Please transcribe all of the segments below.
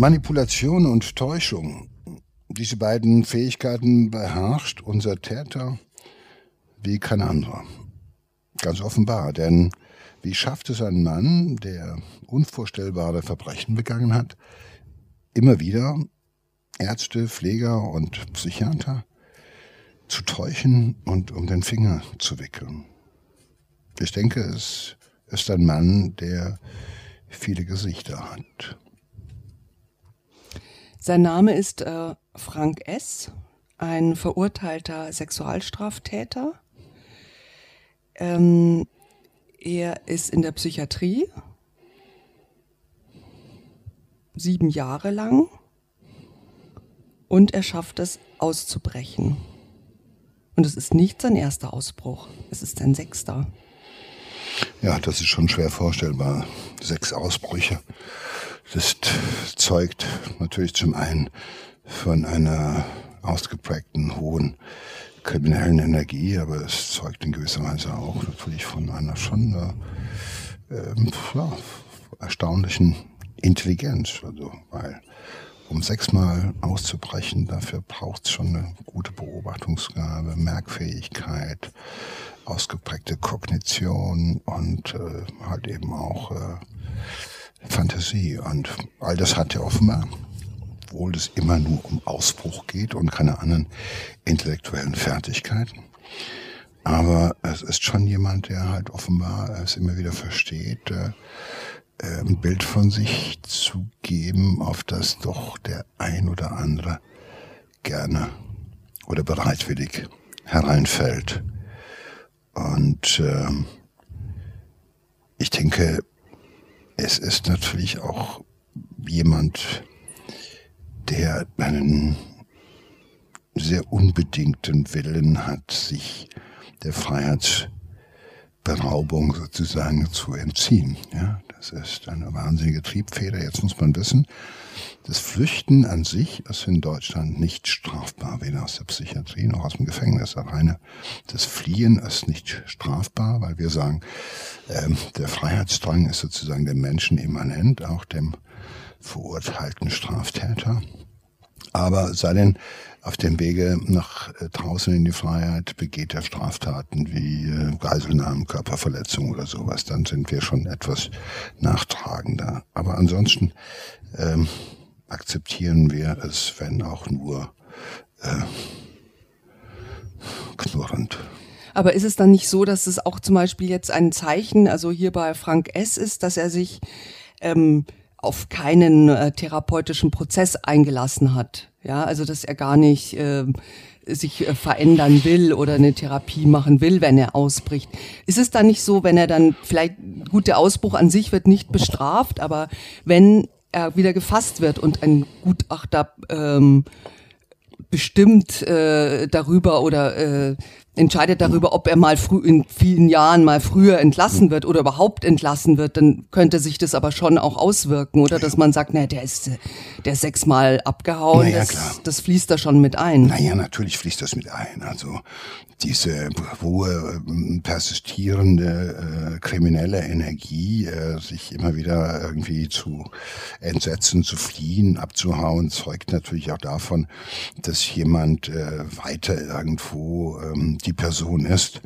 Manipulation und Täuschung, diese beiden Fähigkeiten beherrscht unser Täter wie kein anderer. Ganz offenbar, denn wie schafft es ein Mann, der unvorstellbare Verbrechen begangen hat, immer wieder Ärzte, Pfleger und Psychiater zu täuschen und um den Finger zu wickeln? Ich denke, es ist ein Mann, der viele Gesichter hat. Sein Name ist äh, Frank S., ein verurteilter Sexualstraftäter. Ähm, er ist in der Psychiatrie sieben Jahre lang und er schafft es auszubrechen. Und es ist nicht sein erster Ausbruch, es ist sein sechster. Ja, das ist schon schwer vorstellbar. Sechs Ausbrüche. Das zeugt natürlich zum einen von einer ausgeprägten hohen kriminellen Energie, aber es zeugt in gewisser Weise auch natürlich von einer schon äh, äh, ja, erstaunlichen Intelligenz. Also, weil um sechsmal auszubrechen, dafür braucht es schon eine gute Beobachtungsgabe, Merkfähigkeit, ausgeprägte Kognition und äh, halt eben auch äh, Fantasie. Und all das hat er offenbar, obwohl es immer nur um Ausbruch geht und keine anderen intellektuellen Fertigkeiten. Aber es ist schon jemand, der halt offenbar es immer wieder versteht, äh, ein Bild von sich zu geben, auf das doch der ein oder andere gerne oder bereitwillig hereinfällt. Und äh, ich denke, es ist natürlich auch jemand, der einen sehr unbedingten Willen hat, sich der Freiheitsberaubung sozusagen zu entziehen. Ja, das ist eine wahnsinnige Triebfeder. Jetzt muss man wissen, das Flüchten an sich ist in Deutschland nicht strafbar, weder aus der Psychiatrie noch aus dem Gefängnis. Alleine das Fliehen ist nicht strafbar, weil wir sagen, ähm, der Freiheitsdrang ist sozusagen dem Menschen immanent, auch dem verurteilten Straftäter. Aber sei denn auf dem Wege nach äh, draußen in die Freiheit begeht er Straftaten wie äh, Geiselnahmen, Körperverletzung oder sowas, dann sind wir schon etwas nachtragender. Aber ansonsten ähm, akzeptieren wir es, wenn auch nur äh, knurrend. Aber ist es dann nicht so, dass es auch zum Beispiel jetzt ein Zeichen, also hier bei Frank S. ist, dass er sich ähm, auf keinen äh, therapeutischen Prozess eingelassen hat? Ja, also dass er gar nicht äh, sich äh, verändern will oder eine Therapie machen will, wenn er ausbricht. Ist es dann nicht so, wenn er dann vielleicht gut der Ausbruch an sich wird nicht bestraft, aber wenn er wieder gefasst wird und ein Gutachter ähm, bestimmt äh, darüber oder äh, entscheidet darüber, ob er mal früh in vielen Jahren mal früher entlassen wird oder überhaupt entlassen wird, dann könnte sich das aber schon auch auswirken, oder dass man sagt, naja, der ist der ist sechsmal abgehauen, naja, das, klar. das fließt da schon mit ein. Naja, natürlich fließt das mit ein. Also diese hohe persistierende äh, kriminelle Energie, äh, sich immer wieder irgendwie zu entsetzen, zu fliehen, abzuhauen, zeugt natürlich auch davon, dass jemand äh, weiter irgendwo ähm, die Person ist,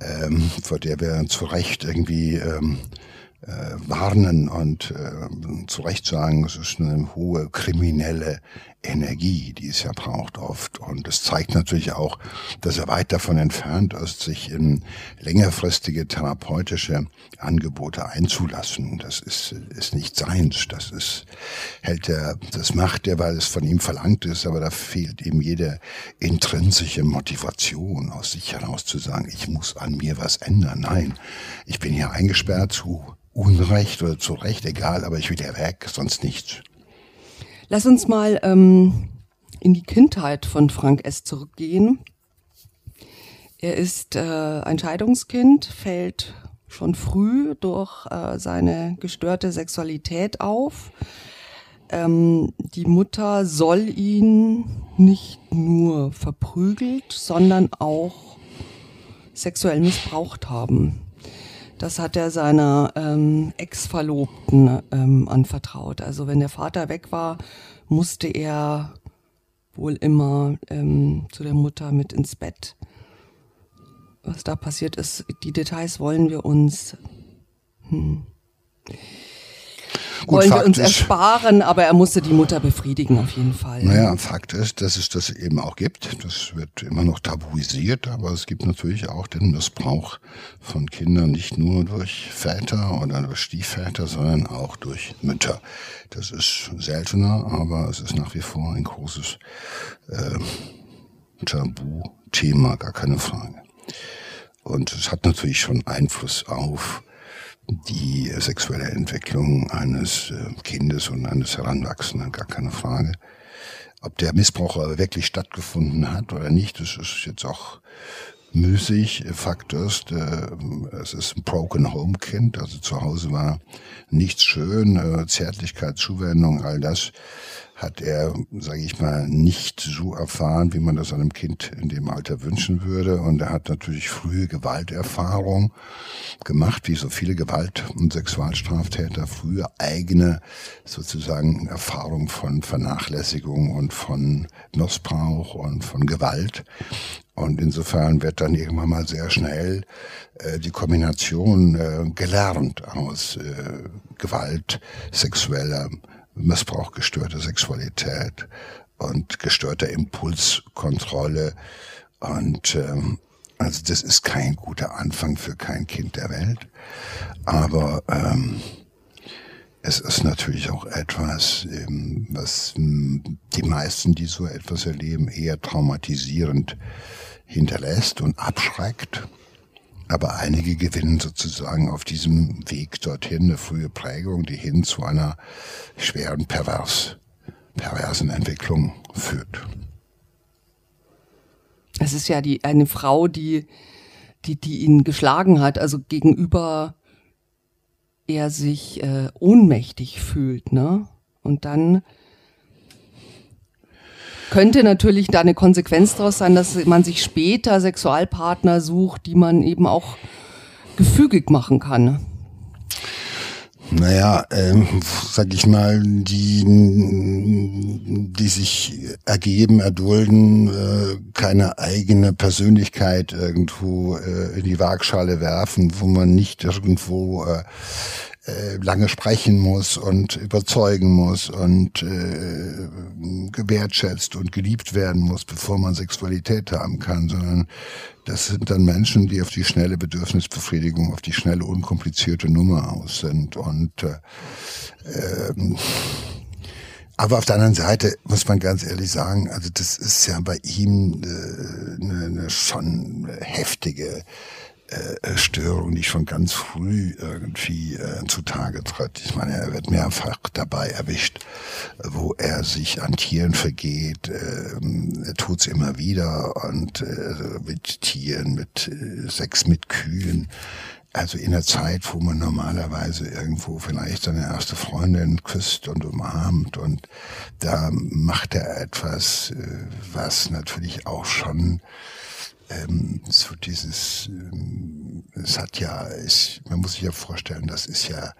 ähm, vor der wir zu Recht irgendwie ähm, äh, warnen und äh, zu Recht sagen, es ist eine hohe kriminelle Energie, die es ja braucht oft. Und es zeigt natürlich auch, dass er weit davon entfernt ist, sich in längerfristige therapeutische Angebote einzulassen. Das ist, ist nicht seins. Das ist, hält er, das macht er, weil es von ihm verlangt ist, aber da fehlt ihm jede intrinsische Motivation aus sich heraus zu sagen, ich muss an mir was ändern. Nein, ich bin hier eingesperrt zu Unrecht oder zu Recht, egal, aber ich will ja weg, sonst nichts. Lass uns mal ähm, in die Kindheit von Frank S. zurückgehen. Er ist äh, ein Scheidungskind, fällt schon früh durch äh, seine gestörte Sexualität auf. Ähm, die Mutter soll ihn nicht nur verprügelt, sondern auch sexuell missbraucht haben. Das hat er seiner ähm, Ex-Verlobten ähm, anvertraut. Also wenn der Vater weg war, musste er wohl immer ähm, zu der Mutter mit ins Bett. Was da passiert ist, die Details wollen wir uns hm, Gut, wollen wir uns ersparen, aber er musste die Mutter befriedigen auf jeden Fall. Naja, Fakt ist, dass es das eben auch gibt. Das wird immer noch tabuisiert, aber es gibt natürlich auch den Missbrauch von Kindern nicht nur durch Väter oder durch Stiefväter, sondern auch durch Mütter. Das ist seltener, aber es ist nach wie vor ein großes äh, Tabuthema, gar keine Frage. Und es hat natürlich schon Einfluss auf die sexuelle Entwicklung eines äh, Kindes und eines Heranwachsenden, gar keine Frage. Ob der Missbrauch aber wirklich stattgefunden hat oder nicht, das ist jetzt auch müßig. Fakt ist, äh, es ist ein Broken Home Kind, also zu Hause war nichts schön, äh, Zärtlichkeit, Zuwendung, all das hat er, sage ich mal, nicht so erfahren, wie man das einem Kind in dem Alter wünschen würde. Und er hat natürlich frühe Gewalterfahrung gemacht, wie so viele Gewalt- und Sexualstraftäter frühe eigene sozusagen Erfahrung von Vernachlässigung und von Missbrauch und von Gewalt. Und insofern wird dann irgendwann mal sehr schnell äh, die Kombination äh, gelernt aus äh, Gewalt, sexueller Missbrauch, gestörte Sexualität und gestörter Impulskontrolle. Und ähm, also das ist kein guter Anfang für kein Kind der Welt. Aber ähm, es ist natürlich auch etwas, ähm, was hm, die meisten, die so etwas erleben, eher traumatisierend hinterlässt und abschreckt. Aber einige gewinnen sozusagen auf diesem Weg dorthin eine frühe Prägung, die hin zu einer schweren pervers, perversen Entwicklung führt. Es ist ja die, eine Frau, die, die, die ihn geschlagen hat, also gegenüber er sich äh, ohnmächtig fühlt, ne? Und dann könnte natürlich da eine Konsequenz daraus sein, dass man sich später Sexualpartner sucht, die man eben auch gefügig machen kann. Naja, ähm, sag ich mal, die, die sich ergeben, erdulden, äh, keine eigene Persönlichkeit irgendwo äh, in die Waagschale werfen, wo man nicht irgendwo äh, äh, lange sprechen muss und überzeugen muss und äh, gewertschätzt und geliebt werden muss, bevor man Sexualität haben kann, sondern das sind dann Menschen, die auf die schnelle Bedürfnisbefriedigung, auf die schnelle, unkomplizierte Nummer aus sind. Und äh, ähm, aber auf der anderen Seite muss man ganz ehrlich sagen, also das ist ja bei ihm äh, eine, eine schon heftige äh, Störung, die schon ganz früh irgendwie äh, zutage tritt. Ich meine, er wird mehrfach dabei erwischt, wo er sich an Tieren vergeht. Äh, er tut's immer wieder und äh, mit Tieren, mit äh, Sex mit Kühen. Also in der Zeit, wo man normalerweise irgendwo vielleicht seine erste Freundin küsst und umarmt und da macht er etwas, äh, was natürlich auch schon ähm, so dieses, ähm, es hat ja, ist, man muss sich ja vorstellen, das ist ja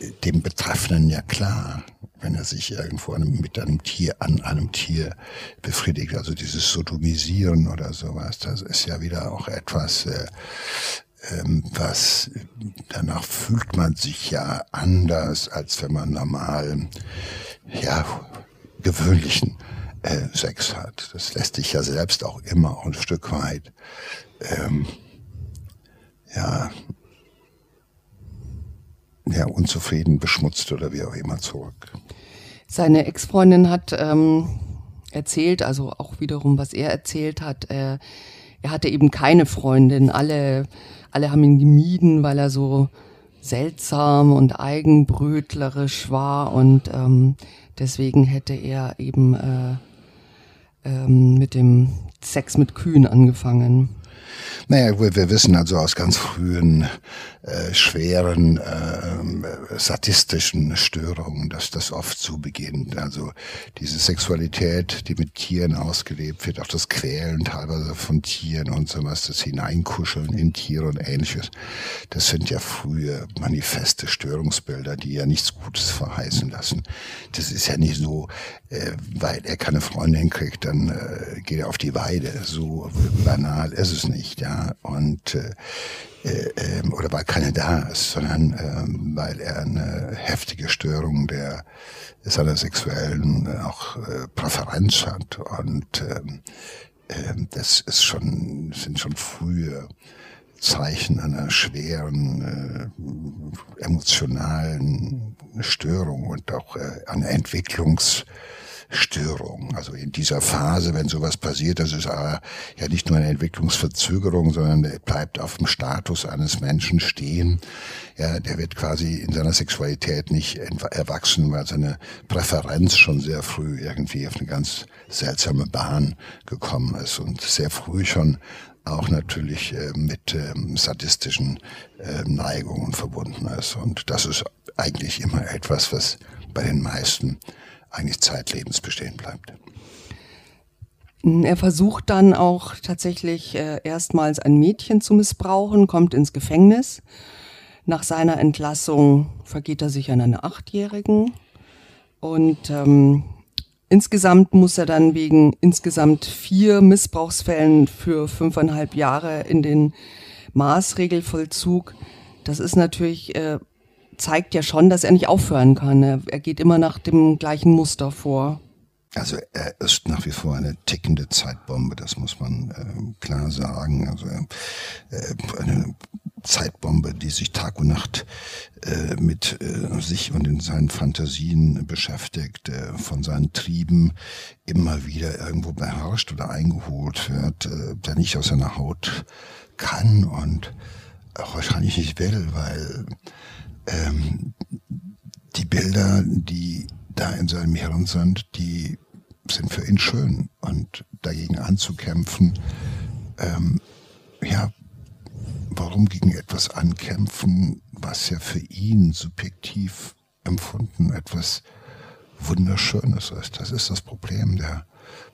äh, dem Betreffenden ja klar, wenn er sich irgendwo einem, mit einem Tier an einem Tier befriedigt, also dieses Sodomisieren oder sowas, das ist ja wieder auch etwas, äh, ähm, was danach fühlt man sich ja anders, als wenn man normal, ja, gewöhnlichen äh, Sex hat. Das lässt sich ja selbst auch immer ein Stück weit ähm, ja, ja unzufrieden, beschmutzt oder wie auch immer zurück. Seine Ex-Freundin hat ähm, erzählt, also auch wiederum, was er erzählt hat, äh, er hatte eben keine Freundin. Alle, alle haben ihn gemieden, weil er so seltsam und eigenbrötlerisch war und ähm, deswegen hätte er eben äh, ähm, mit dem Sex mit Kühen angefangen. Naja, wir, wir wissen also aus ganz frühen äh, schweren äh, sadistischen Störungen, dass das oft so beginnt. Also diese Sexualität, die mit Tieren ausgelebt wird, auch das Quälen teilweise von Tieren und sowas, das Hineinkuscheln in Tiere und ähnliches, das sind ja frühe manifeste Störungsbilder, die ja nichts Gutes verheißen lassen. Das ist ja nicht so, äh, weil er keine Freundin kriegt, dann äh, geht er auf die Weide. So banal ist es nicht, ja. Und äh, äh, ähm, oder weil keiner da ist, sondern ähm, weil er eine heftige Störung der seiner sexuellen äh, auch äh, Präferenz hat und ähm, äh, das ist schon sind schon frühe Zeichen einer schweren äh, emotionalen Störung und auch äh, einer Entwicklungs Störung. Also in dieser Phase, wenn sowas passiert, das ist aber ja nicht nur eine Entwicklungsverzögerung, sondern er bleibt auf dem Status eines Menschen stehen. Ja, der wird quasi in seiner Sexualität nicht erwachsen, weil seine Präferenz schon sehr früh irgendwie auf eine ganz seltsame Bahn gekommen ist und sehr früh schon auch natürlich äh, mit ähm, sadistischen äh, Neigungen verbunden ist. Und das ist eigentlich immer etwas, was bei den meisten eigentlich zeitlebens bestehen bleibt. Er versucht dann auch tatsächlich äh, erstmals ein Mädchen zu missbrauchen, kommt ins Gefängnis. Nach seiner Entlassung vergeht er sich an eine Achtjährigen. Und ähm, insgesamt muss er dann wegen insgesamt vier Missbrauchsfällen für fünfeinhalb Jahre in den Maßregelvollzug. Das ist natürlich äh, zeigt ja schon, dass er nicht aufhören kann. Er, er geht immer nach dem gleichen Muster vor. Also er ist nach wie vor eine tickende Zeitbombe, das muss man äh, klar sagen. Also äh, eine Zeitbombe, die sich Tag und Nacht äh, mit äh, sich und in seinen Fantasien beschäftigt, äh, von seinen Trieben immer wieder irgendwo beherrscht oder eingeholt wird, äh, der nicht aus seiner Haut kann und auch wahrscheinlich nicht will, weil ähm, die Bilder, die da in seinem Hirn sind, die sind für ihn schön. Und dagegen anzukämpfen, ähm, ja, warum gegen etwas ankämpfen, was ja für ihn subjektiv empfunden etwas Wunderschönes ist. Das ist das Problem der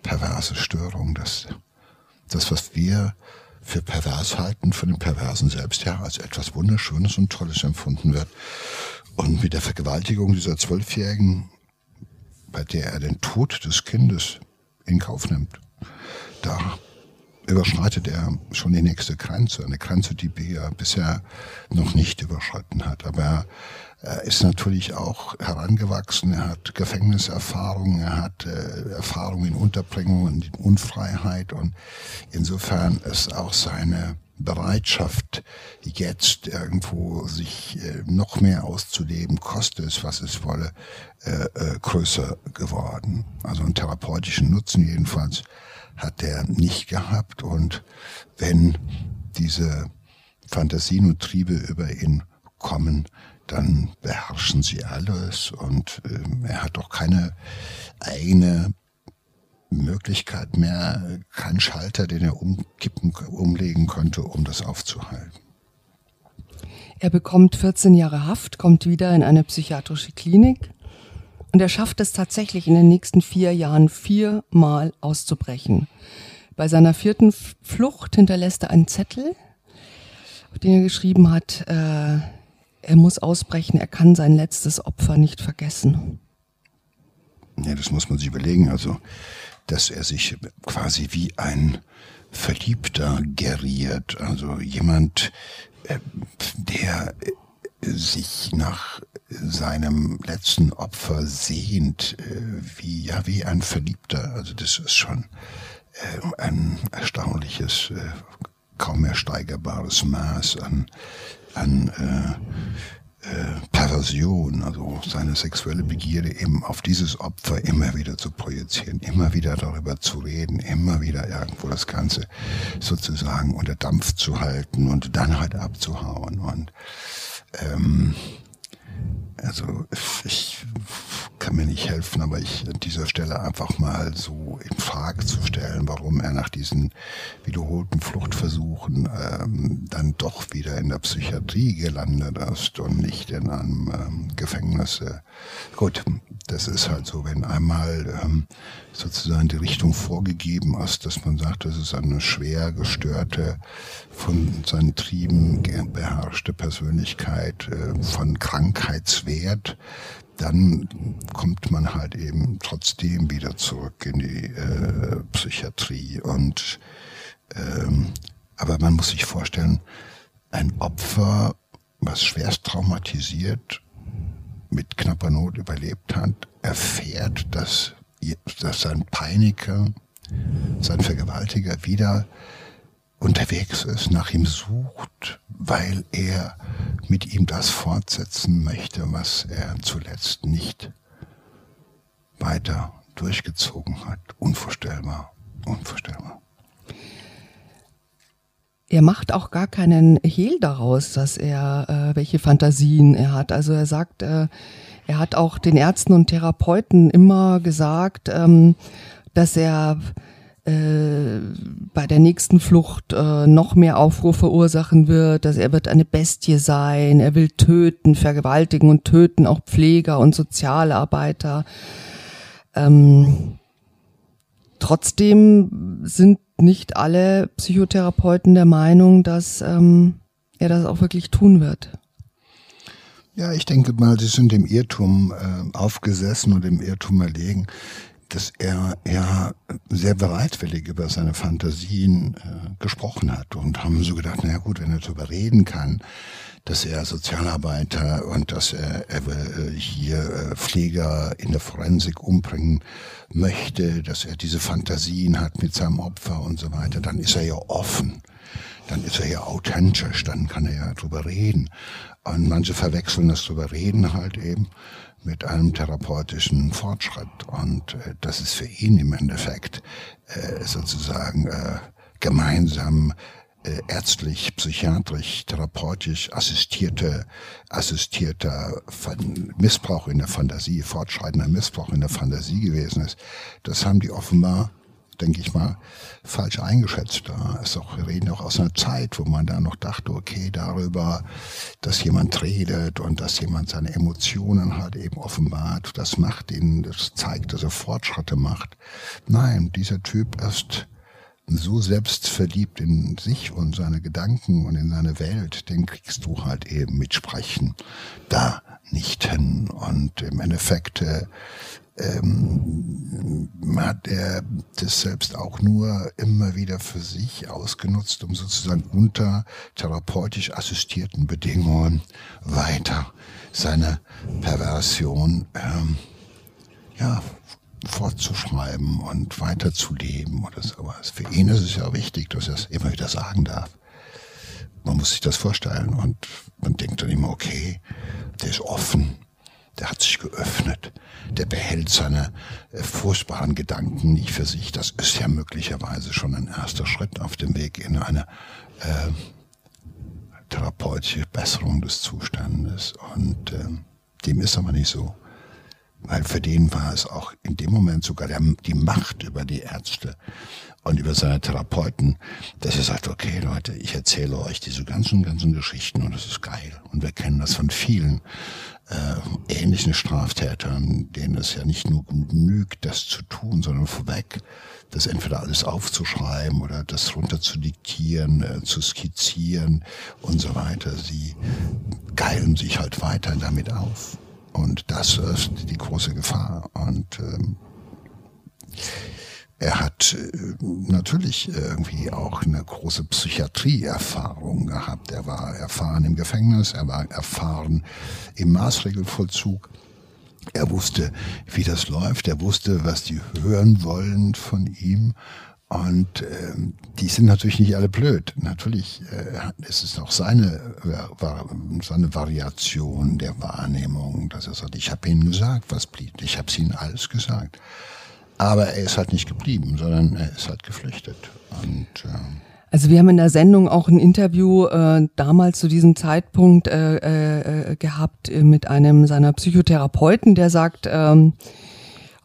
perverse Störung, dass das, was wir für pervers halten, von dem Perversen selbst ja als etwas Wunderschönes und Tolles empfunden wird. Und mit der Vergewaltigung dieser Zwölfjährigen, bei der er den Tod des Kindes in Kauf nimmt, da überschreitet er schon die nächste Grenze, eine Grenze, die er bisher noch nicht überschritten hat. Aber er ist natürlich auch herangewachsen, er hat Gefängniserfahrung, er hat äh, Erfahrung in Unterbringung und in Unfreiheit und insofern ist auch seine Bereitschaft, jetzt irgendwo sich äh, noch mehr auszuleben, koste es, was es wolle, äh, äh, größer geworden. Also einen therapeutischen Nutzen jedenfalls hat er nicht gehabt. Und wenn diese Fantasien und Triebe über ihn kommen, dann beherrschen sie alles. Und äh, er hat auch keine eigene Möglichkeit mehr, keinen Schalter, den er umkippen, umlegen könnte, um das aufzuhalten. Er bekommt 14 Jahre Haft, kommt wieder in eine psychiatrische Klinik und er schafft es tatsächlich in den nächsten vier Jahren viermal auszubrechen. Bei seiner vierten Flucht hinterlässt er einen Zettel, auf den er geschrieben hat, äh, er muss ausbrechen, er kann sein letztes Opfer nicht vergessen. Ja, das muss man sich überlegen. Also, dass er sich quasi wie ein Verliebter geriert. Also jemand, äh, der sich nach seinem letzten Opfer sehnt, äh, wie, ja, wie ein Verliebter. Also das ist schon ein erstaunliches, kaum ersteigerbares Maß an an äh, äh, Perversion, also seine sexuelle Begierde eben auf dieses Opfer immer wieder zu projizieren, immer wieder darüber zu reden, immer wieder irgendwo das Ganze sozusagen unter Dampf zu halten und dann halt abzuhauen. Und ähm, also ich kann mir nicht helfen, aber ich an dieser Stelle einfach mal so in Frage zu stellen, warum er nach diesen wiederholten Fluchtversuchen ähm, dann doch wieder in der Psychiatrie gelandet ist und nicht in einem ähm, Gefängnis. Gut, das ist halt so, wenn einmal ähm, sozusagen die Richtung vorgegeben ist, dass man sagt, das ist eine schwer gestörte, von seinen Trieben beherrschte Persönlichkeit, äh, von Krankheitswert, dann kommt man halt eben trotzdem wieder zurück in die äh, Psychiatrie. Und ähm, aber man muss sich vorstellen, ein Opfer, was schwerst traumatisiert mit knapper Not überlebt hat, erfährt, dass, dass sein Peiniger, sein Vergewaltiger wieder unterwegs ist, nach ihm sucht, weil er mit ihm das fortsetzen möchte, was er zuletzt nicht weiter durchgezogen hat. Unvorstellbar, unvorstellbar. Er macht auch gar keinen Hehl daraus, dass er äh, welche Fantasien er hat. Also er sagt, äh, er hat auch den Ärzten und Therapeuten immer gesagt, ähm, dass er äh, bei der nächsten Flucht äh, noch mehr Aufruhr verursachen wird, dass er wird eine Bestie sein, er will töten, vergewaltigen und töten auch Pfleger und Sozialarbeiter. Ähm, trotzdem sind nicht alle Psychotherapeuten der Meinung, dass ähm, er das auch wirklich tun wird. Ja, ich denke mal, sie sind im Irrtum äh, aufgesessen und im Irrtum erlegen dass er ja sehr bereitwillig über seine Fantasien äh, gesprochen hat und haben so gedacht, naja gut, wenn er darüber reden kann, dass er Sozialarbeiter und dass er, er will, äh, hier äh, Pfleger in der Forensik umbringen möchte, dass er diese Fantasien hat mit seinem Opfer und so weiter, dann ist er ja offen, dann ist er ja authentisch, dann kann er ja drüber reden. Und manche verwechseln das drüber reden halt eben mit einem therapeutischen Fortschritt. Und äh, das ist für ihn im Endeffekt äh, sozusagen äh, gemeinsam äh, ärztlich, psychiatrisch, therapeutisch assistierte, assistierter Missbrauch in der Fantasie, fortschreitender Missbrauch in der Fantasie gewesen ist. Das haben die offenbar denke ich mal, falsch eingeschätzt. Da ist auch, wir reden auch aus einer Zeit, wo man da noch dachte, okay, darüber, dass jemand redet und dass jemand seine Emotionen halt eben offenbart, das macht ihn, das zeigt, dass er Fortschritte macht. Nein, dieser Typ ist so selbstverliebt in sich und seine Gedanken und in seine Welt, den kriegst du halt eben mit Sprechen da nicht hin. Und im Endeffekt äh, ähm, hat er das selbst auch nur immer wieder für sich ausgenutzt, um sozusagen unter therapeutisch assistierten Bedingungen weiter seine Perversion ähm, ja, fortzuschreiben und weiterzuleben oder sowas. Für ihn ist es ja wichtig, dass er es immer wieder sagen darf. Man muss sich das vorstellen und man denkt dann immer, okay, der ist offen, der hat sich geöffnet, der behält seine äh, furchtbaren Gedanken nicht für sich. Das ist ja möglicherweise schon ein erster Schritt auf dem Weg in eine äh, therapeutische Besserung des Zustandes. Und äh, dem ist aber nicht so. Weil für den war es auch in dem Moment sogar der, die Macht über die Ärzte und über seine Therapeuten, dass er sagt, okay Leute, ich erzähle euch diese ganzen, ganzen Geschichten und das ist geil. Und wir kennen das von vielen äh, ähnlichen Straftätern, denen es ja nicht nur genügt, das zu tun, sondern vorweg das entweder alles aufzuschreiben oder das runter zu diktieren, äh, zu skizzieren und so weiter. Sie geilen sich halt weiter damit auf. Und das ist die große Gefahr. Und ähm, er hat äh, natürlich irgendwie auch eine große Psychiatrieerfahrung gehabt. Er war erfahren im Gefängnis, er war erfahren im Maßregelvollzug. Er wusste, wie das läuft, er wusste, was die hören wollen von ihm. Und ähm, die sind natürlich nicht alle blöd. Natürlich äh, ist es auch seine, äh, seine Variation der Wahrnehmung, dass er sagt, ich habe ihnen gesagt, was blieb. Ich habe ihnen alles gesagt. Aber er ist halt nicht geblieben, sondern er ist halt geflüchtet. Und, äh Also wir haben in der Sendung auch ein Interview äh, damals zu diesem Zeitpunkt äh, äh, gehabt äh, mit einem seiner Psychotherapeuten, der sagt, ähm,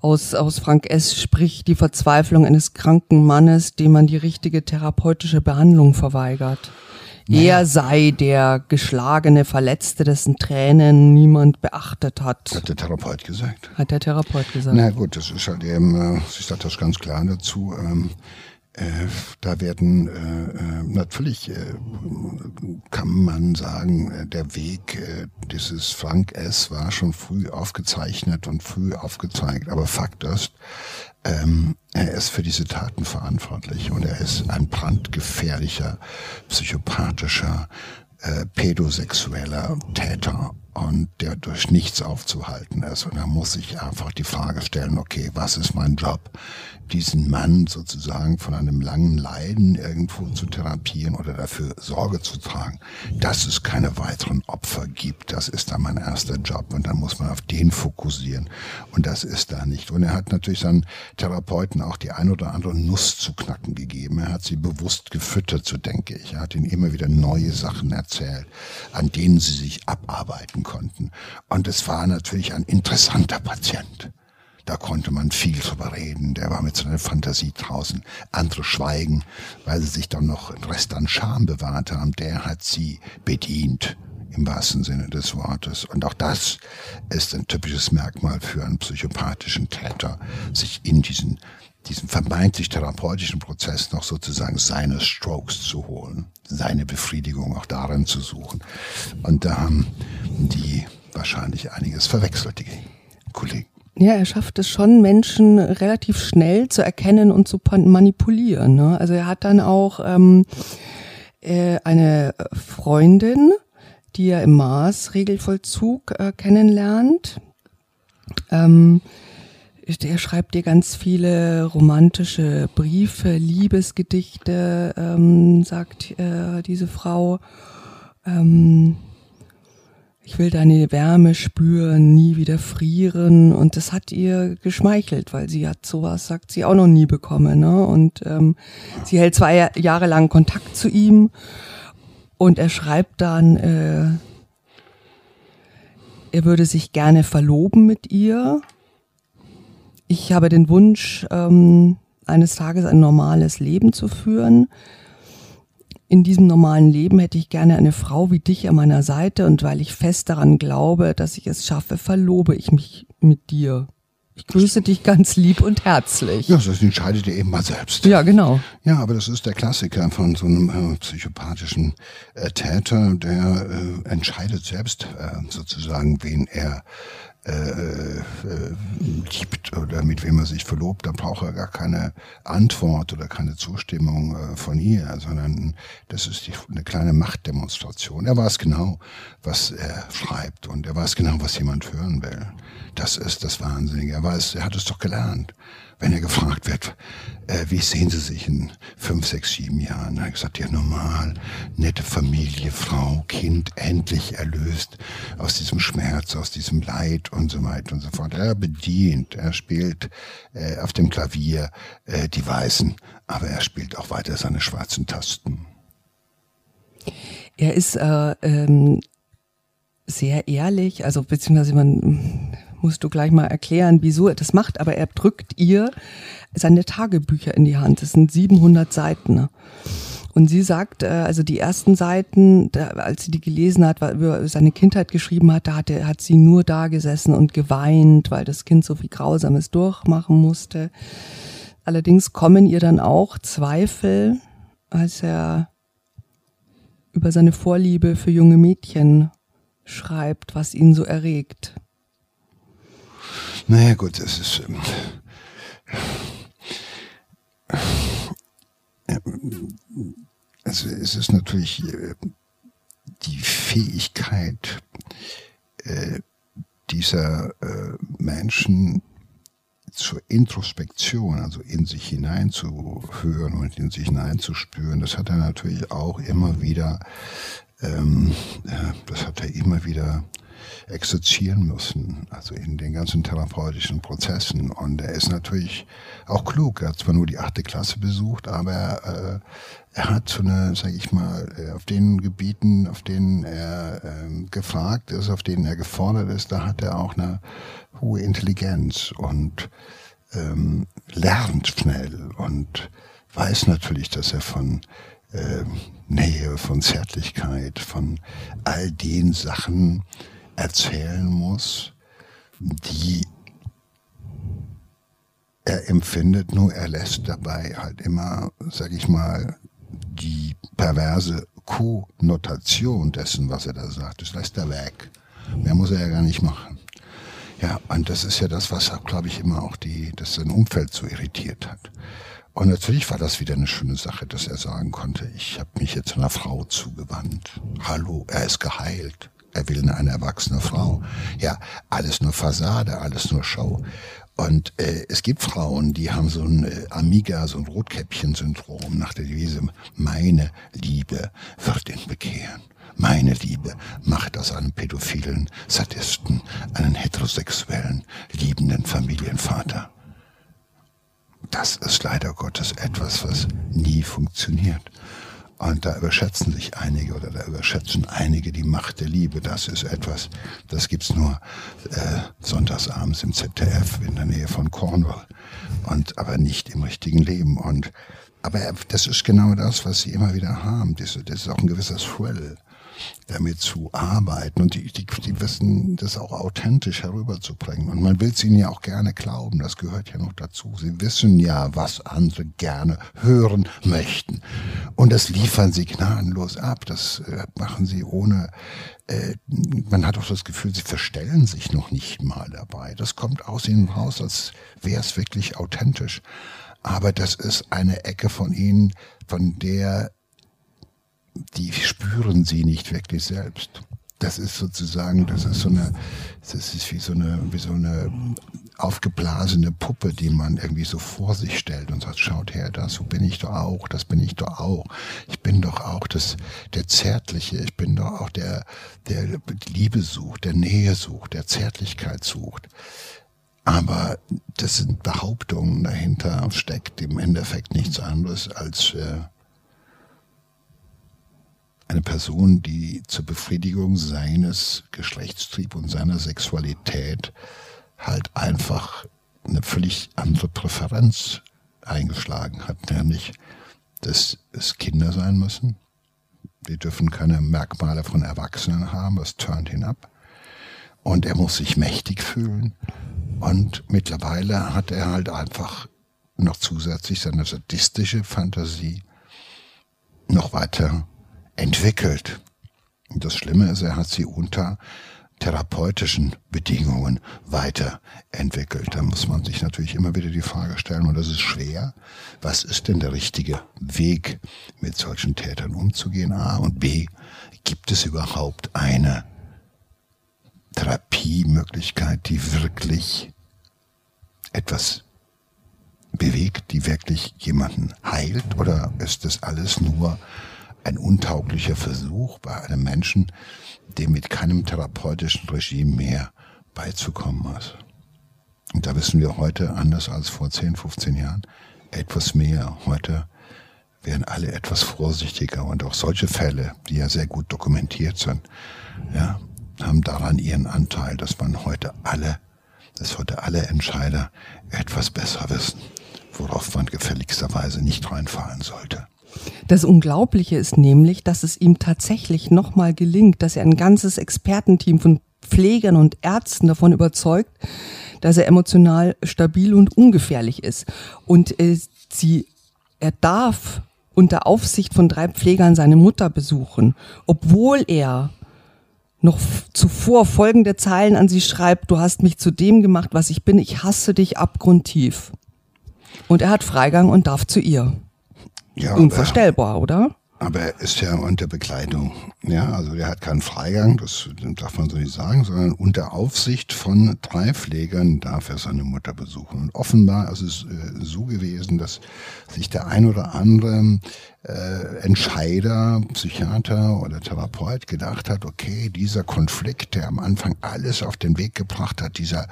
aus, aus Frank S. spricht die Verzweiflung eines kranken Mannes, dem man die richtige therapeutische Behandlung verweigert. Naja. Er sei der geschlagene Verletzte, dessen Tränen niemand beachtet hat. Hat der Therapeut gesagt. Hat der Therapeut gesagt. Na gut, das ist halt eben, äh, ich sage das ganz klar dazu, ähm, äh, da werden äh, äh, natürlich äh, kann man sagen, äh, der Weg äh, dieses Frank S. war schon früh aufgezeichnet und früh aufgezeigt. Aber Fakt ist, ähm, er ist für diese Taten verantwortlich und er ist ein brandgefährlicher, psychopathischer, äh, pädosexueller Täter und der durch nichts aufzuhalten ist. Und da muss ich einfach die Frage stellen, okay, was ist mein Job? diesen Mann sozusagen von einem langen Leiden irgendwo zu therapieren oder dafür Sorge zu tragen, dass es keine weiteren Opfer gibt. Das ist dann mein erster Job und dann muss man auf den fokussieren und das ist da nicht. Und er hat natürlich seinen Therapeuten auch die ein oder andere Nuss zu knacken gegeben. Er hat sie bewusst gefüttert, so denke ich. Er hat ihnen immer wieder neue Sachen erzählt, an denen sie sich abarbeiten konnten. Und es war natürlich ein interessanter Patient. Da konnte man viel drüber reden. Der war mit seiner Fantasie draußen. Andere schweigen, weil sie sich dann noch einen Rest an Scham bewahrt haben. Der hat sie bedient im wahrsten Sinne des Wortes. Und auch das ist ein typisches Merkmal für einen psychopathischen Täter, sich in diesen, diesen vermeintlich therapeutischen Prozess noch sozusagen seine Strokes zu holen, seine Befriedigung auch darin zu suchen. Und da haben die wahrscheinlich einiges verwechselt, die Kollegen. Ja, er schafft es schon, Menschen relativ schnell zu erkennen und zu manipulieren. Ne? Also er hat dann auch ähm, äh, eine Freundin, die er im Mars-Regelvollzug äh, kennenlernt. Ähm, er schreibt dir ganz viele romantische Briefe, Liebesgedichte, ähm, sagt äh, diese Frau. Ähm, ich will deine Wärme spüren, nie wieder frieren. Und das hat ihr geschmeichelt, weil sie hat sowas, sagt sie, auch noch nie bekommen. Ne? Und ähm, sie hält zwei Jahre lang Kontakt zu ihm und er schreibt dann, äh, er würde sich gerne verloben mit ihr. Ich habe den Wunsch, ähm, eines Tages ein normales Leben zu führen in diesem normalen Leben hätte ich gerne eine Frau wie dich an meiner Seite und weil ich fest daran glaube, dass ich es schaffe, verlobe ich mich mit dir. Ich grüße dich ganz lieb und herzlich. Ja, das entscheidet ihr eben mal selbst. Ja, genau. Ja, aber das ist der Klassiker von so einem äh, psychopathischen äh, Täter, der äh, entscheidet selbst äh, sozusagen, wen er äh, äh, liebt oder mit wem er sich verlobt, da braucht er gar keine Antwort oder keine Zustimmung äh, von ihr, sondern das ist die, eine kleine Machtdemonstration. Er weiß genau, was er schreibt und er weiß genau, was jemand hören will. Das ist das Wahnsinnige. Er weiß, er hat es doch gelernt wenn er gefragt wird, äh, wie sehen Sie sich in fünf, sechs, sieben Jahren? Er hat gesagt, ja normal, nette Familie, Frau, Kind, endlich erlöst aus diesem Schmerz, aus diesem Leid und so weiter und so fort. Er bedient, er spielt äh, auf dem Klavier äh, die Weißen, aber er spielt auch weiter seine schwarzen Tasten. Er ist äh, ähm, sehr ehrlich, also beziehungsweise man musst du gleich mal erklären, wieso er das macht, aber er drückt ihr seine Tagebücher in die Hand. Das sind 700 Seiten. Und sie sagt, äh, also die ersten Seiten, als sie die gelesen hat, über seine Kindheit geschrieben hat, da hat sie nur da gesessen und geweint, weil das Kind so viel Grausames durchmachen musste. Allerdings kommen ihr dann auch Zweifel, als er über seine Vorliebe für junge Mädchen schreibt, was ihn so erregt. Naja gut, es ist... Ähm, also es ist natürlich äh, die Fähigkeit äh, dieser äh, Menschen zur Introspektion, also in sich hineinzuhören und in sich hineinzuspüren, das hat er natürlich auch immer wieder, ähm, das hat er immer wieder exerzieren müssen, also in den ganzen therapeutischen Prozessen. Und er ist natürlich auch klug. Er hat zwar nur die achte Klasse besucht, aber äh, er hat so eine, sage ich mal, äh, auf den Gebieten, auf denen er äh, gefragt ist, auf denen er gefordert ist, da hat er auch eine hohe Intelligenz und ähm, lernt schnell und weiß natürlich, dass er von äh, Nähe, von Zärtlichkeit, von all den Sachen erzählen muss, die er empfindet, nur er lässt dabei halt immer, sag ich mal, die perverse Konnotation dessen, was er da sagt, das lässt er weg. Mehr muss er ja gar nicht machen. Ja, und das ist ja das, was, glaube ich, immer auch die, das sein Umfeld so irritiert hat. Und natürlich war das wieder eine schöne Sache, dass er sagen konnte, ich habe mich jetzt einer Frau zugewandt. Hallo, er ist geheilt. Er will eine erwachsene Frau. Ja, alles nur Fassade, alles nur Show. Und äh, es gibt Frauen, die haben so ein äh, Amiga, so ein Rotkäppchen-Syndrom nach der Devise, meine Liebe wird ihn bekehren. Meine Liebe macht aus einem pädophilen Sadisten einen heterosexuellen, liebenden Familienvater das ist leider Gottes etwas, was nie funktioniert. Und da überschätzen sich einige oder da überschätzen einige die Macht der Liebe. Das ist etwas, das gibt's nur äh, sonntagsabends im ZDF in der Nähe von Cornwall und aber nicht im richtigen Leben. Und aber das ist genau das, was sie immer wieder haben. Das, das ist auch ein gewisser Thrill damit zu arbeiten. Und die, die, die wissen, das auch authentisch herüberzubringen. Und man will es ihnen ja auch gerne glauben. Das gehört ja noch dazu. Sie wissen ja, was andere gerne hören möchten. Und das liefern sie gnadenlos ab. Das äh, machen sie ohne, äh, man hat auch das Gefühl, sie verstellen sich noch nicht mal dabei. Das kommt aus ihnen raus, als wäre es wirklich authentisch. Aber das ist eine Ecke von ihnen, von der die spüren sie nicht wirklich selbst. Das ist sozusagen, das ist so eine, das ist wie so eine, wie so eine aufgeblasene Puppe, die man irgendwie so vor sich stellt und sagt, schaut her, das, so bin ich doch auch, das bin ich doch auch. Ich bin doch auch das, der Zärtliche, ich bin doch auch der, der Liebe sucht, der Nähe sucht, der Zärtlichkeit sucht. Aber das sind Behauptungen dahinter, steckt im Endeffekt nichts anderes als äh, eine Person, die zur Befriedigung seines Geschlechtstrieb und seiner Sexualität halt einfach eine völlig andere Präferenz eingeschlagen hat, nämlich, dass es Kinder sein müssen. Die dürfen keine Merkmale von Erwachsenen haben, das turnt ihn ab. Und er muss sich mächtig fühlen. Und mittlerweile hat er halt einfach noch zusätzlich seine sadistische Fantasie noch weiter entwickelt. Und das Schlimme ist, er hat sie unter therapeutischen Bedingungen weiterentwickelt. Da muss man sich natürlich immer wieder die Frage stellen, und das ist schwer, was ist denn der richtige Weg, mit solchen Tätern umzugehen? A und B, gibt es überhaupt eine Therapiemöglichkeit, die wirklich etwas bewegt, die wirklich jemanden heilt? Oder ist das alles nur ein untauglicher Versuch bei einem Menschen, dem mit keinem therapeutischen Regime mehr beizukommen ist. Und da wissen wir heute, anders als vor 10, 15 Jahren, etwas mehr. Heute werden alle etwas vorsichtiger und auch solche Fälle, die ja sehr gut dokumentiert sind, ja, haben daran ihren Anteil, dass man heute alle, dass heute alle Entscheider etwas besser wissen, worauf man gefälligsterweise nicht reinfallen sollte. Das Unglaubliche ist nämlich, dass es ihm tatsächlich nochmal gelingt, dass er ein ganzes Expertenteam von Pflegern und Ärzten davon überzeugt, dass er emotional stabil und ungefährlich ist. Und äh, sie, er darf unter Aufsicht von drei Pflegern seine Mutter besuchen, obwohl er noch zuvor folgende Zeilen an sie schreibt, du hast mich zu dem gemacht, was ich bin, ich hasse dich abgrundtief. Und er hat Freigang und darf zu ihr. Ja, Unvorstellbar, aber, oder? Aber er ist ja unter Begleitung Ja, also der hat keinen Freigang, das darf man so nicht sagen, sondern unter Aufsicht von drei Pflegern darf er seine Mutter besuchen. Und offenbar ist es äh, so gewesen, dass sich der ein oder andere äh, Entscheider, Psychiater oder Therapeut gedacht hat, okay, dieser Konflikt, der am Anfang alles auf den Weg gebracht hat, dieser,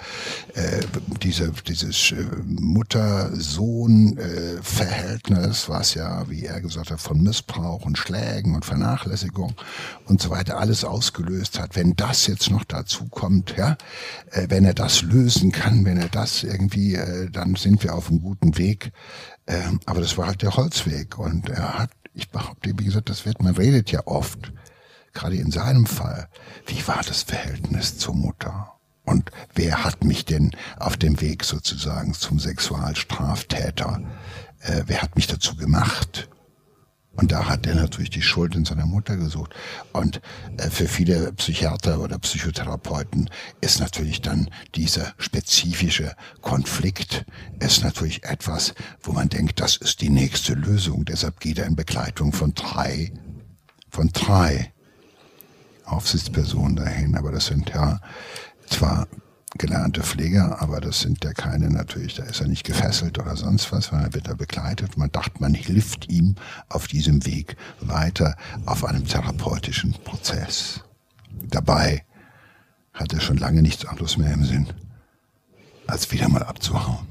äh, diese, dieses äh, Mutter-Sohn-Verhältnis, was ja, wie er gesagt hat, von Missbrauch und Schlägen und Vernachlässigung und so weiter alles ausgelöst hat, wenn das jetzt noch dazu kommt, ja, äh, wenn er das lösen kann, wenn er das irgendwie, äh, dann sind wir auf einem guten Weg, ähm, aber das war halt der Holzweg. Und er hat, ich behaupte, wie gesagt, das wird, man redet ja oft, gerade in seinem Fall, wie war das Verhältnis zur Mutter? Und wer hat mich denn auf dem Weg sozusagen zum Sexualstraftäter, äh, wer hat mich dazu gemacht? Und da hat er natürlich die Schuld in seiner Mutter gesucht. Und äh, für viele Psychiater oder Psychotherapeuten ist natürlich dann dieser spezifische Konflikt ist natürlich etwas, wo man denkt, das ist die nächste Lösung. Deshalb geht er in Begleitung von drei, von drei Aufsichtspersonen dahin. Aber das sind ja zwar gelernte Pfleger, aber das sind ja keine natürlich, da ist er nicht gefesselt oder sonst was, sondern wird er begleitet. Man dachte, man hilft ihm auf diesem Weg weiter auf einem therapeutischen Prozess. Dabei hat er schon lange nichts anderes mehr im Sinn, als wieder mal abzuhauen.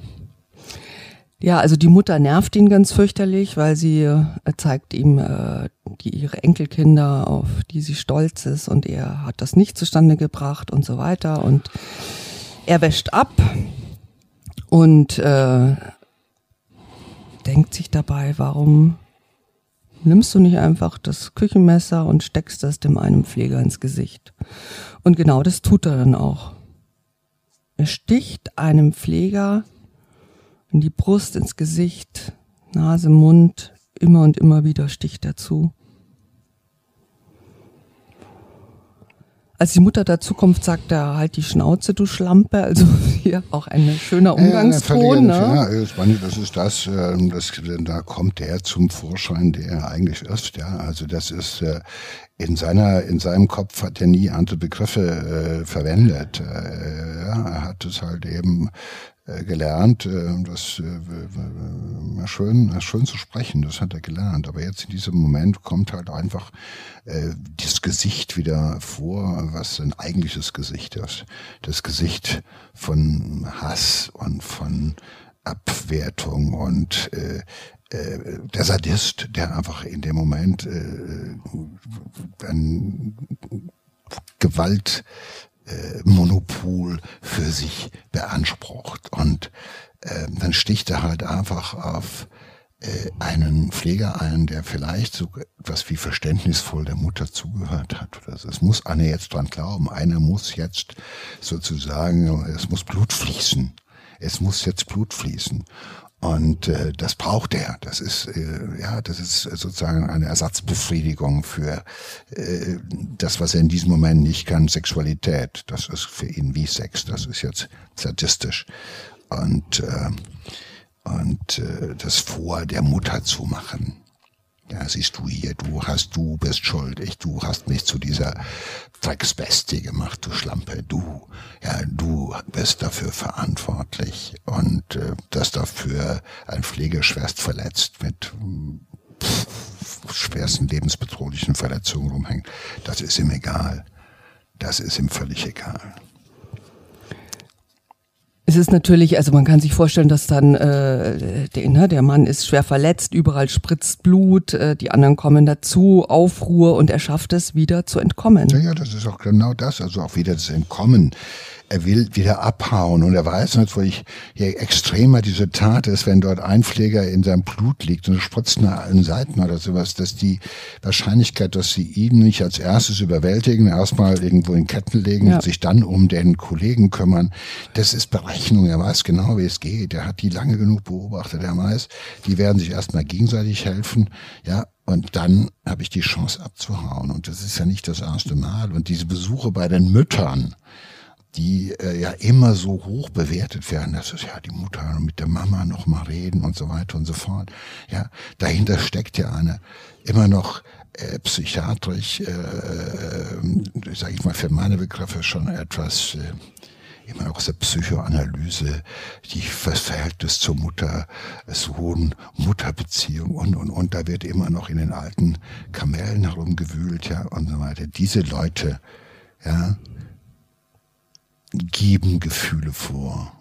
Ja, also die Mutter nervt ihn ganz fürchterlich, weil sie äh, zeigt ihm äh, die, ihre Enkelkinder, auf die sie stolz ist und er hat das nicht zustande gebracht und so weiter und er wäscht ab und äh, denkt sich dabei, warum nimmst du nicht einfach das Küchenmesser und steckst das dem einen Pfleger ins Gesicht? Und genau das tut er dann auch. Er sticht einem Pfleger in die Brust, ins Gesicht, Nase, Mund, immer und immer wieder sticht er zu. Als die Mutter der Zukunft sagt, er halt die Schnauze, du Schlampe, also hier auch ein schöner Umgangston. Ja, ne? ja, das ist das, ähm, das, da kommt der zum Vorschein, der er eigentlich ist. Ja, also das ist äh, in seiner, in seinem Kopf hat er nie andere Begriffe äh, verwendet. Äh, ja, er hat es halt eben gelernt, äh, das äh, schön, schön zu sprechen, das hat er gelernt. Aber jetzt in diesem Moment kommt halt einfach äh, das Gesicht wieder vor, was ein eigentliches Gesicht ist. Das Gesicht von Hass und von Abwertung und äh, äh, der Sadist, der einfach in dem Moment äh, ein Gewalt äh, Monopol für sich beansprucht. Und äh, dann sticht er halt einfach auf äh, einen Pfleger ein, der vielleicht so etwas wie verständnisvoll der Mutter zugehört hat. Oder so. Es muss einer jetzt dran glauben. Einer muss jetzt sozusagen, es muss Blut fließen. Es muss jetzt Blut fließen. Und äh, das braucht er. Das ist äh, ja, das ist sozusagen eine Ersatzbefriedigung für äh, das, was er in diesem Moment nicht kann, Sexualität. Das ist für ihn wie Sex. Das ist jetzt sadistisch. Und äh, und äh, das vor der Mutter zu machen. Ja, siehst du hier, du hast, du bist schuldig, du hast mich zu dieser Drecksbestie gemacht, du Schlampe, du, ja, du bist dafür verantwortlich und äh, dass dafür ein Pflegeschwerst verletzt mit pff, schwersten lebensbedrohlichen Verletzungen rumhängt, das ist ihm egal. Das ist ihm völlig egal. Es ist natürlich, also man kann sich vorstellen, dass dann äh, der, ne, der Mann ist schwer verletzt, überall spritzt Blut, äh, die anderen kommen dazu, Aufruhr und er schafft es wieder zu entkommen. Ja, ja, das ist auch genau das, also auch wieder das Entkommen er will wieder abhauen und er weiß natürlich, je extremer diese Tat ist, wenn dort ein Pfleger in seinem Blut liegt und spritzt nach allen Seiten oder sowas, dass die Wahrscheinlichkeit, dass sie ihn nicht als erstes überwältigen, erstmal irgendwo in Ketten legen ja. und sich dann um den Kollegen kümmern, das ist Berechnung. Er weiß genau, wie es geht. Er hat die lange genug beobachtet. Er weiß, die werden sich erstmal gegenseitig helfen. Ja, und dann habe ich die Chance abzuhauen. Und das ist ja nicht das erste Mal. Und diese Besuche bei den Müttern, die äh, ja immer so hoch bewertet werden. Das ist ja die Mutter mit der Mama noch mal reden und so weiter und so fort. Ja, dahinter steckt ja eine immer noch äh, psychiatrisch, äh, äh, sage ich mal für meine Begriffe schon etwas äh, immer noch aus der Psychoanalyse, die das Verhältnis zur Mutter, Sohn, Mutterbeziehung und, und, und, da wird immer noch in den alten Kamellen herumgewühlt, ja, und so weiter. Diese Leute, ja, geben Gefühle vor,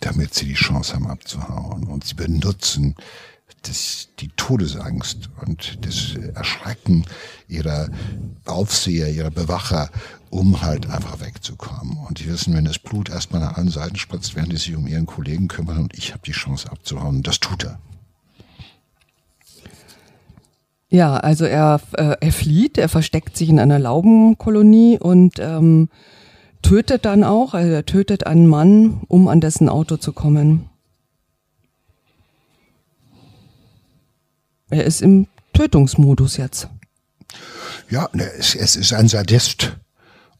damit sie die Chance haben abzuhauen. Und sie benutzen das, die Todesangst und das Erschrecken ihrer Aufseher, ihrer Bewacher, um halt einfach wegzukommen. Und die wissen, wenn das Blut erstmal nach allen Seiten spritzt, werden die sich um ihren Kollegen kümmern und ich habe die Chance abzuhauen. Das tut er. Ja, also er, äh, er flieht, er versteckt sich in einer Laubenkolonie und ähm, tötet dann auch, also er tötet einen Mann, um an dessen Auto zu kommen. Er ist im Tötungsmodus jetzt. Ja, es, es ist ein Sadist.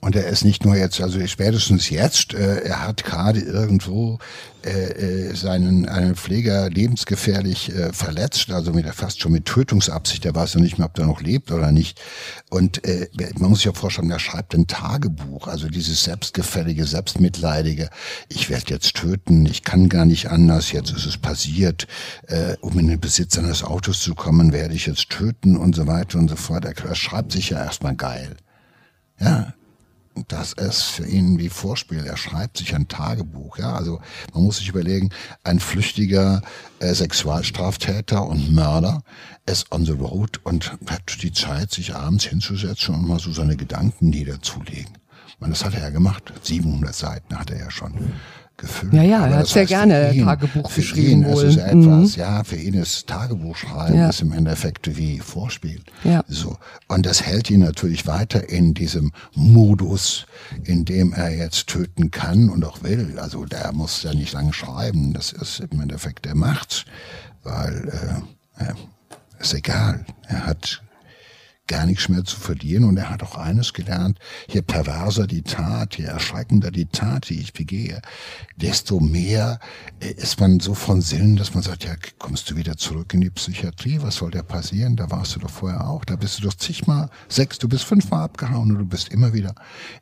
Und er ist nicht nur jetzt, also spätestens jetzt, äh, er hat gerade irgendwo äh, äh, seinen einen Pfleger lebensgefährlich äh, verletzt, also mit fast schon mit Tötungsabsicht. Der weiß ja nicht mehr, ob der noch lebt oder nicht. Und äh, man muss sich auch vorstellen, er schreibt ein Tagebuch, also dieses selbstgefällige, selbstmitleidige. Ich werde jetzt töten, ich kann gar nicht anders. Jetzt ist es passiert, äh, um in den Besitz eines Autos zu kommen, werde ich jetzt töten und so weiter und so fort. Er, er schreibt sich ja erstmal geil. Ja, das ist für ihn wie Vorspiel. Er schreibt sich ein Tagebuch. Ja, also man muss sich überlegen, ein flüchtiger äh, Sexualstraftäter und Mörder ist on the road und hat die Zeit, sich abends hinzusetzen und mal so seine Gedanken niederzulegen. Man, das hat er ja gemacht. 700 Seiten hat er ja schon gefüllt. Ja, ja, er hat sehr gerne ihn, Tagebuch für geschrieben. Ihn wohl. ist es etwas, mhm. ja, für ihn ist Tagebuchschreiben ja. ist im Endeffekt wie Vorspiel. Ja. So. Und das hält ihn natürlich weiter in diesem Modus, in dem er jetzt töten kann und auch will. Also der muss ja nicht lange schreiben. Das ist im Endeffekt, der macht's, weil, äh, ist egal. Er hat gar nichts mehr zu verlieren. Und er hat auch eines gelernt, je perverser die Tat, je erschreckender die Tat, die ich begehe, desto mehr äh, ist man so von Sinnen, dass man sagt, ja, kommst du wieder zurück in die Psychiatrie? Was soll da passieren? Da warst du doch vorher auch. Da bist du doch zigmal, sechs, du bist fünfmal abgehauen und du bist immer wieder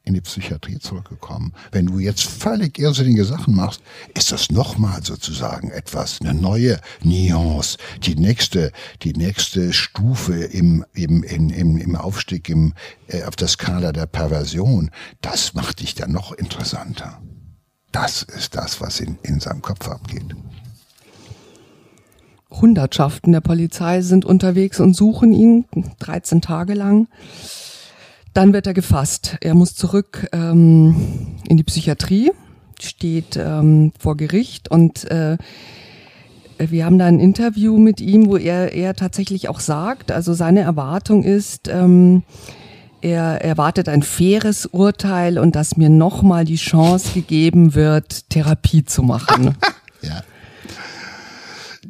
in die Psychiatrie zurückgekommen. Wenn du jetzt völlig irrsinnige Sachen machst, ist das nochmal sozusagen etwas, eine neue Nuance, die nächste, die nächste Stufe im, im, in, im, im Aufstieg im, äh, auf der Skala der Perversion, das macht dich dann noch interessanter. Das ist das, was in, in seinem Kopf abgeht. Hundertschaften der Polizei sind unterwegs und suchen ihn 13 Tage lang. Dann wird er gefasst. Er muss zurück ähm, in die Psychiatrie, steht ähm, vor Gericht und äh, wir haben da ein Interview mit ihm, wo er, er tatsächlich auch sagt, also seine Erwartung ist, ähm, er erwartet ein faires Urteil und dass mir nochmal die Chance gegeben wird, Therapie zu machen. ja.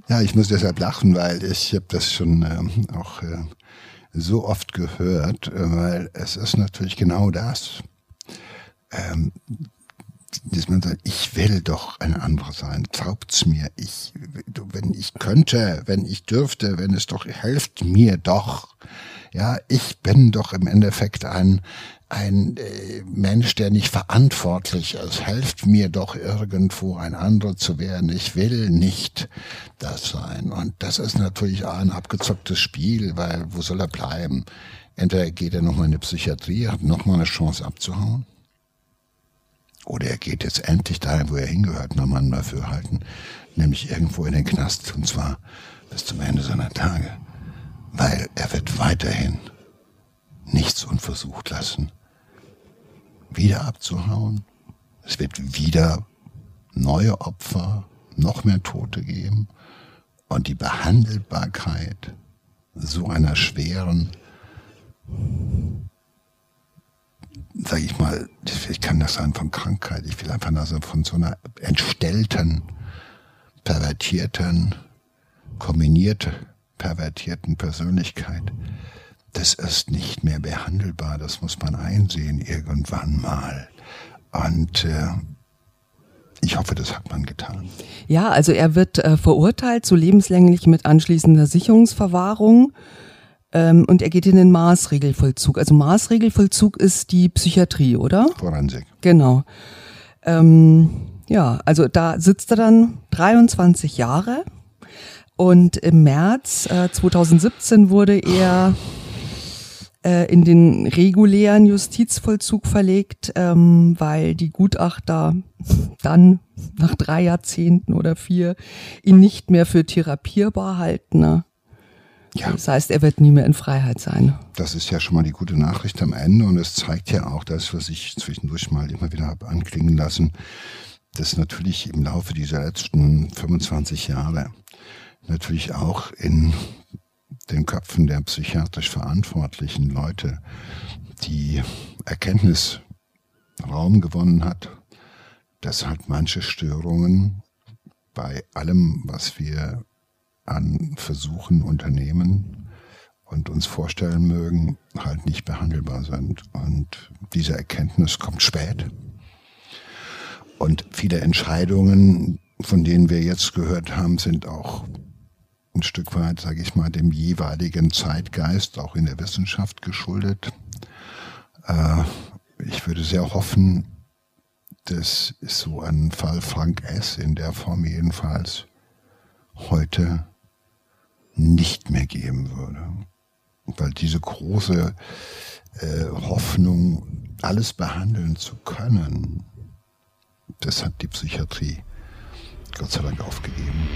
Ja, ich muss deshalb lachen, weil ich habe das schon ähm, auch äh, so oft gehört, äh, weil es ist natürlich genau das. Ähm, dass man sagt, ich will doch ein anderer sein. Glaubt's mir. Ich, wenn ich könnte, wenn ich dürfte, wenn es doch, helft mir doch. Ja, ich bin doch im Endeffekt ein, ein äh, Mensch, der nicht verantwortlich ist. Helft mir doch irgendwo ein anderer zu werden. Ich will nicht das sein. Und das ist natürlich ein abgezocktes Spiel, weil wo soll er bleiben? Entweder geht er nochmal in die Psychiatrie, hat nochmal eine Chance abzuhauen oder er geht jetzt endlich dahin, wo er hingehört, nochmal mal für halten, nämlich irgendwo in den Knast, und zwar bis zum Ende seiner Tage. Weil er wird weiterhin nichts unversucht lassen, wieder abzuhauen. Es wird wieder neue Opfer, noch mehr Tote geben. Und die Behandelbarkeit so einer schweren sage ich mal, ich kann das sein von Krankheit, ich will einfach nur so von so einer entstellten, pervertierten, kombiniert pervertierten Persönlichkeit, das ist nicht mehr behandelbar, das muss man einsehen irgendwann mal. Und äh, ich hoffe, das hat man getan. Ja, also er wird äh, verurteilt zu lebenslänglich mit anschließender Sicherungsverwahrung und er geht in den Maßregelvollzug. Also Maßregelvollzug ist die Psychiatrie, oder? Forensik. Genau. Ähm, ja, also da sitzt er dann 23 Jahre und im März äh, 2017 wurde er äh, in den regulären Justizvollzug verlegt, ähm, weil die Gutachter dann nach drei Jahrzehnten oder vier ihn nicht mehr für therapierbar halten. Ne? Ja. Das heißt, er wird nie mehr in Freiheit sein. Das ist ja schon mal die gute Nachricht am Ende und es zeigt ja auch das, was ich zwischendurch mal immer wieder habe anklingen lassen, dass natürlich im Laufe dieser letzten 25 Jahre natürlich auch in den Köpfen der psychiatrisch verantwortlichen Leute die Erkenntnis Raum gewonnen hat, dass halt manche Störungen bei allem, was wir an Versuchen unternehmen und uns vorstellen mögen, halt nicht behandelbar sind. Und diese Erkenntnis kommt spät. Und viele Entscheidungen, von denen wir jetzt gehört haben, sind auch ein Stück weit, sage ich mal, dem jeweiligen Zeitgeist auch in der Wissenschaft geschuldet. Äh, ich würde sehr hoffen, dass es so einen Fall Frank S. in der Form jedenfalls heute nicht mehr geben würde. Weil diese große äh, Hoffnung, alles behandeln zu können, das hat die Psychiatrie Gott sei Dank aufgegeben.